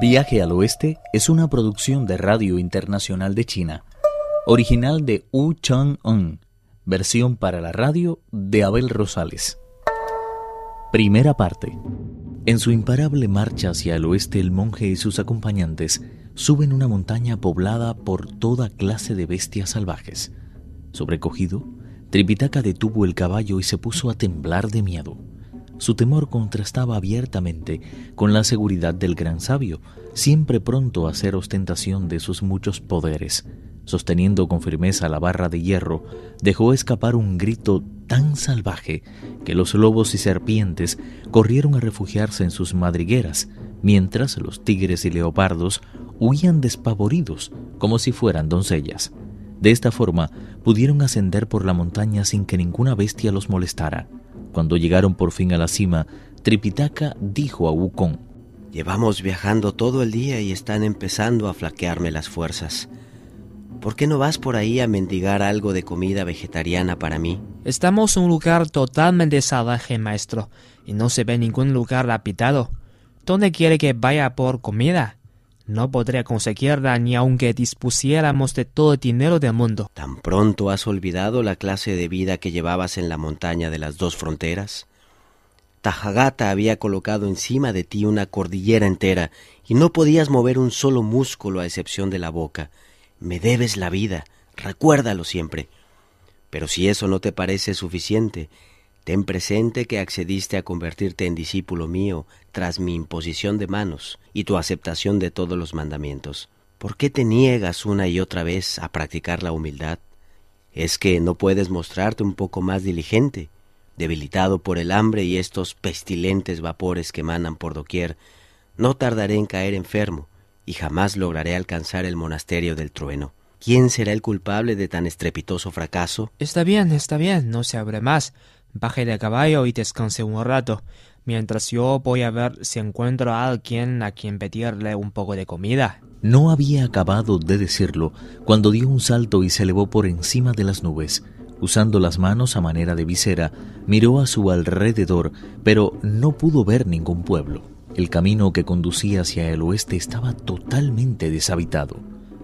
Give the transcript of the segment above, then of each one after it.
Viaje al Oeste es una producción de Radio Internacional de China, original de Wu Chang-un, versión para la radio de Abel Rosales. Primera parte. En su imparable marcha hacia el oeste, el monje y sus acompañantes suben una montaña poblada por toda clase de bestias salvajes. Sobrecogido, Tripitaka detuvo el caballo y se puso a temblar de miedo. Su temor contrastaba abiertamente con la seguridad del gran sabio, siempre pronto a hacer ostentación de sus muchos poderes. Sosteniendo con firmeza la barra de hierro, dejó escapar un grito tan salvaje que los lobos y serpientes corrieron a refugiarse en sus madrigueras, mientras los tigres y leopardos huían despavoridos como si fueran doncellas. De esta forma pudieron ascender por la montaña sin que ninguna bestia los molestara. Cuando llegaron por fin a la cima, Tripitaka dijo a Wukong, Llevamos viajando todo el día y están empezando a flaquearme las fuerzas. ¿Por qué no vas por ahí a mendigar algo de comida vegetariana para mí? Estamos en un lugar totalmente salvaje, maestro, y no se ve ningún lugar habitado. ¿Dónde quiere que vaya por comida? No podría conseguirla ni aunque dispusiéramos de todo dinero del mundo. ¿Tan pronto has olvidado la clase de vida que llevabas en la montaña de las dos fronteras? Tajagata había colocado encima de ti una cordillera entera y no podías mover un solo músculo a excepción de la boca. Me debes la vida, recuérdalo siempre. Pero si eso no te parece suficiente, Ten presente que accediste a convertirte en discípulo mío tras mi imposición de manos y tu aceptación de todos los mandamientos. ¿Por qué te niegas una y otra vez a practicar la humildad? ¿Es que no puedes mostrarte un poco más diligente? Debilitado por el hambre y estos pestilentes vapores que emanan por doquier, no tardaré en caer enfermo y jamás lograré alcanzar el monasterio del trueno. ¿Quién será el culpable de tan estrepitoso fracaso? Está bien, está bien, no se abre más. Baje de caballo y descanse un rato, mientras yo voy a ver si encuentro a alguien a quien pedirle un poco de comida. No había acabado de decirlo cuando dio un salto y se elevó por encima de las nubes. Usando las manos a manera de visera, miró a su alrededor, pero no pudo ver ningún pueblo. El camino que conducía hacia el oeste estaba totalmente deshabitado.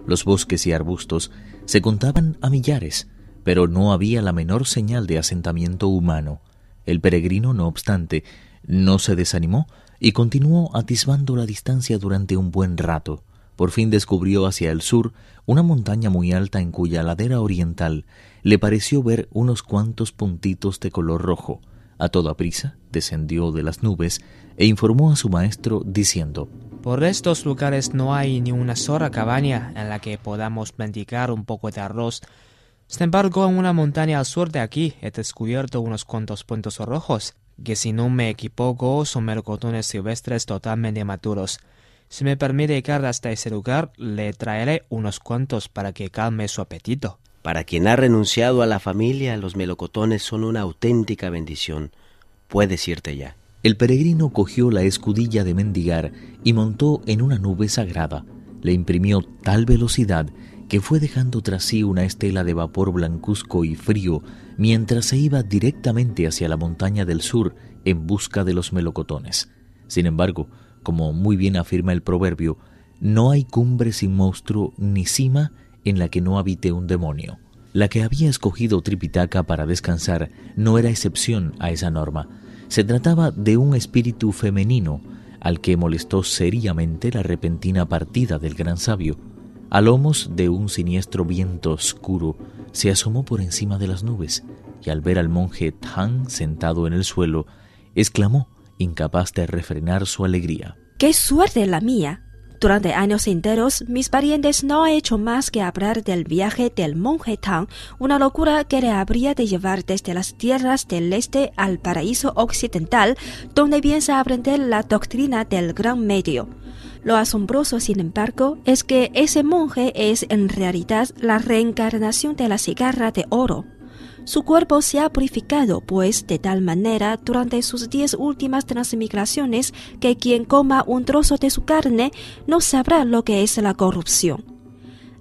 Los bosques y arbustos se contaban a millares, pero no había la menor señal de asentamiento humano. El peregrino, no obstante, no se desanimó y continuó atisbando la distancia durante un buen rato. Por fin descubrió hacia el sur una montaña muy alta en cuya ladera oriental le pareció ver unos cuantos puntitos de color rojo. A toda prisa descendió de las nubes e informó a su maestro diciendo Por estos lugares no hay ni una sola cabaña en la que podamos mendigar un poco de arroz sin embargo, en una montaña al sur de aquí he descubierto unos cuantos puntos rojos, que si no me equivoco son melocotones silvestres totalmente maduros. Si me permite llegar hasta ese lugar, le traeré unos cuantos para que calme su apetito. Para quien ha renunciado a la familia, los melocotones son una auténtica bendición. Puedes irte ya. El peregrino cogió la escudilla de mendigar y montó en una nube sagrada. Le imprimió tal velocidad que fue dejando tras sí una estela de vapor blancuzco y frío mientras se iba directamente hacia la montaña del sur en busca de los melocotones. Sin embargo, como muy bien afirma el proverbio, no hay cumbre sin monstruo ni cima en la que no habite un demonio. La que había escogido Tripitaka para descansar no era excepción a esa norma. Se trataba de un espíritu femenino al que molestó seriamente la repentina partida del gran sabio. A lomos de un siniestro viento oscuro, se asomó por encima de las nubes y al ver al monje Tang sentado en el suelo, exclamó, incapaz de refrenar su alegría. ¡Qué suerte la mía! Durante años enteros, mis parientes no han hecho más que hablar del viaje del monje Tang, una locura que le habría de llevar desde las tierras del este al paraíso occidental, donde piensa aprender la doctrina del gran medio. Lo asombroso, sin embargo, es que ese monje es en realidad la reencarnación de la cigarra de oro. Su cuerpo se ha purificado, pues, de tal manera durante sus diez últimas transmigraciones que quien coma un trozo de su carne no sabrá lo que es la corrupción.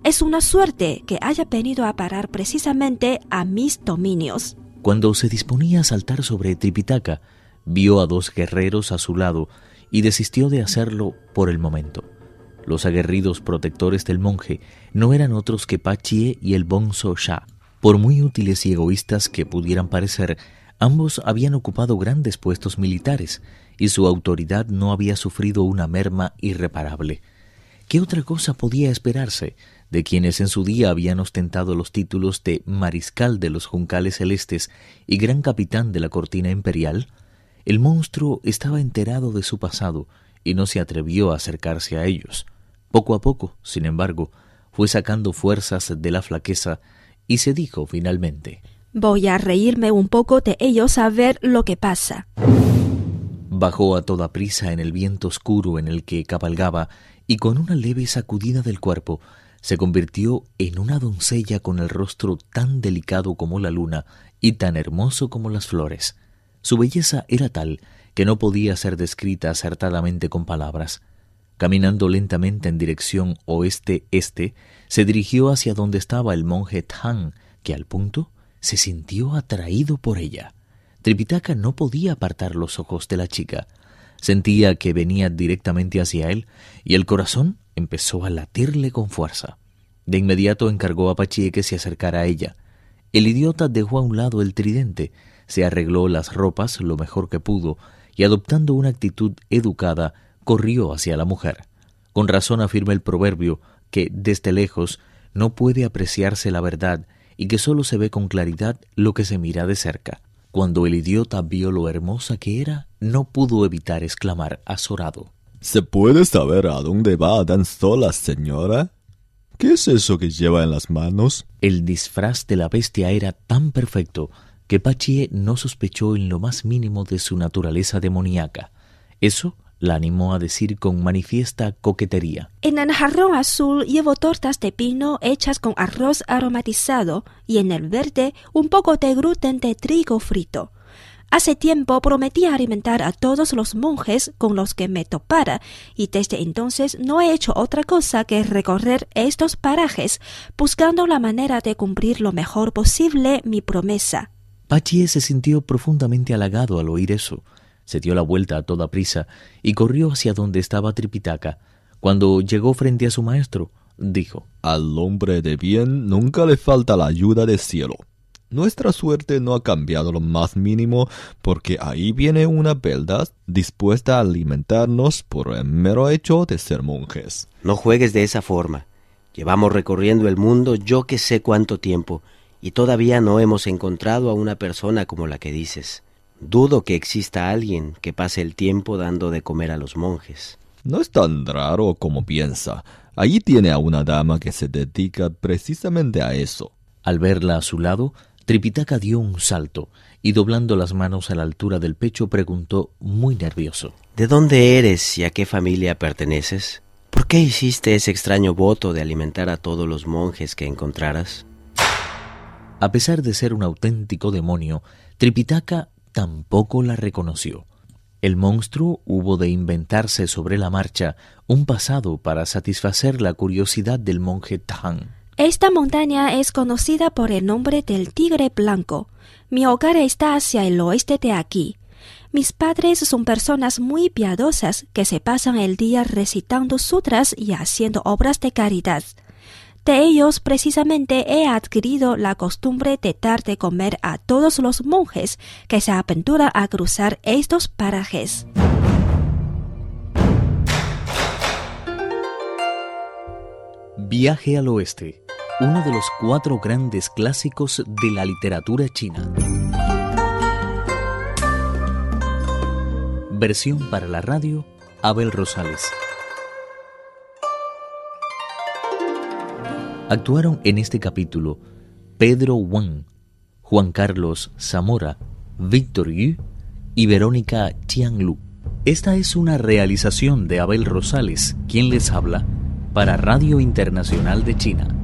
Es una suerte que haya venido a parar precisamente a mis dominios. Cuando se disponía a saltar sobre Tripitaka, vio a dos guerreros a su lado y desistió de hacerlo por el momento. Los aguerridos protectores del monje no eran otros que Pachie y el Bonzo Sha. Por muy útiles y egoístas que pudieran parecer, ambos habían ocupado grandes puestos militares y su autoridad no había sufrido una merma irreparable. ¿Qué otra cosa podía esperarse de quienes en su día habían ostentado los títulos de mariscal de los juncales celestes y gran capitán de la cortina imperial? El monstruo estaba enterado de su pasado y no se atrevió a acercarse a ellos. Poco a poco, sin embargo, fue sacando fuerzas de la flaqueza y se dijo finalmente Voy a reírme un poco de ellos a ver lo que pasa. Bajó a toda prisa en el viento oscuro en el que cabalgaba y con una leve sacudida del cuerpo se convirtió en una doncella con el rostro tan delicado como la luna y tan hermoso como las flores. Su belleza era tal que no podía ser descrita acertadamente con palabras. Caminando lentamente en dirección oeste-este, se dirigió hacia donde estaba el monje Tang, que al punto se sintió atraído por ella. Tripitaka no podía apartar los ojos de la chica. Sentía que venía directamente hacia él y el corazón empezó a latirle con fuerza. De inmediato encargó a Pachie que se acercara a ella. El idiota dejó a un lado el tridente, se arregló las ropas lo mejor que pudo y adoptando una actitud educada corrió hacia la mujer. Con razón afirma el proverbio que desde lejos no puede apreciarse la verdad y que sólo se ve con claridad lo que se mira de cerca. Cuando el idiota vio lo hermosa que era, no pudo evitar exclamar azorado. ¿Se puede saber a dónde va tan sola, señora? ¿Qué es eso que lleva en las manos? El disfraz de la bestia era tan perfecto que Pachie no sospechó en lo más mínimo de su naturaleza demoníaca. Eso la animó a decir con manifiesta coquetería. En el jarrón azul llevo tortas de pino hechas con arroz aromatizado y en el verde un poco de gluten de trigo frito. Hace tiempo prometí alimentar a todos los monjes con los que me topara, y desde entonces no he hecho otra cosa que recorrer estos parajes, buscando la manera de cumplir lo mejor posible mi promesa. Pachie se sintió profundamente halagado al oír eso se dio la vuelta a toda prisa y corrió hacia donde estaba Tripitaka. Cuando llegó frente a su maestro, dijo Al hombre de bien nunca le falta la ayuda del cielo. Nuestra suerte no ha cambiado lo más mínimo porque ahí viene una belda dispuesta a alimentarnos por el mero hecho de ser monjes. No juegues de esa forma. Llevamos recorriendo el mundo yo que sé cuánto tiempo y todavía no hemos encontrado a una persona como la que dices. Dudo que exista alguien que pase el tiempo dando de comer a los monjes. No es tan raro como piensa. Allí tiene a una dama que se dedica precisamente a eso. Al verla a su lado, Tripitaka dio un salto y doblando las manos a la altura del pecho preguntó muy nervioso. ¿De dónde eres y a qué familia perteneces? ¿Por qué hiciste ese extraño voto de alimentar a todos los monjes que encontraras? A pesar de ser un auténtico demonio, Tripitaka tampoco la reconoció. El monstruo hubo de inventarse sobre la marcha un pasado para satisfacer la curiosidad del monje Tang. Esta montaña es conocida por el nombre del Tigre Blanco. Mi hogar está hacia el oeste de aquí. Mis padres son personas muy piadosas que se pasan el día recitando sutras y haciendo obras de caridad. De ellos precisamente he adquirido la costumbre de dar de comer a todos los monjes que se aventuran a cruzar estos parajes. Viaje al Oeste, uno de los cuatro grandes clásicos de la literatura china. Versión para la radio, Abel Rosales. Actuaron en este capítulo Pedro Wang, Juan Carlos Zamora, Víctor Yu y Verónica Lu. Esta es una realización de Abel Rosales, quien les habla, para Radio Internacional de China.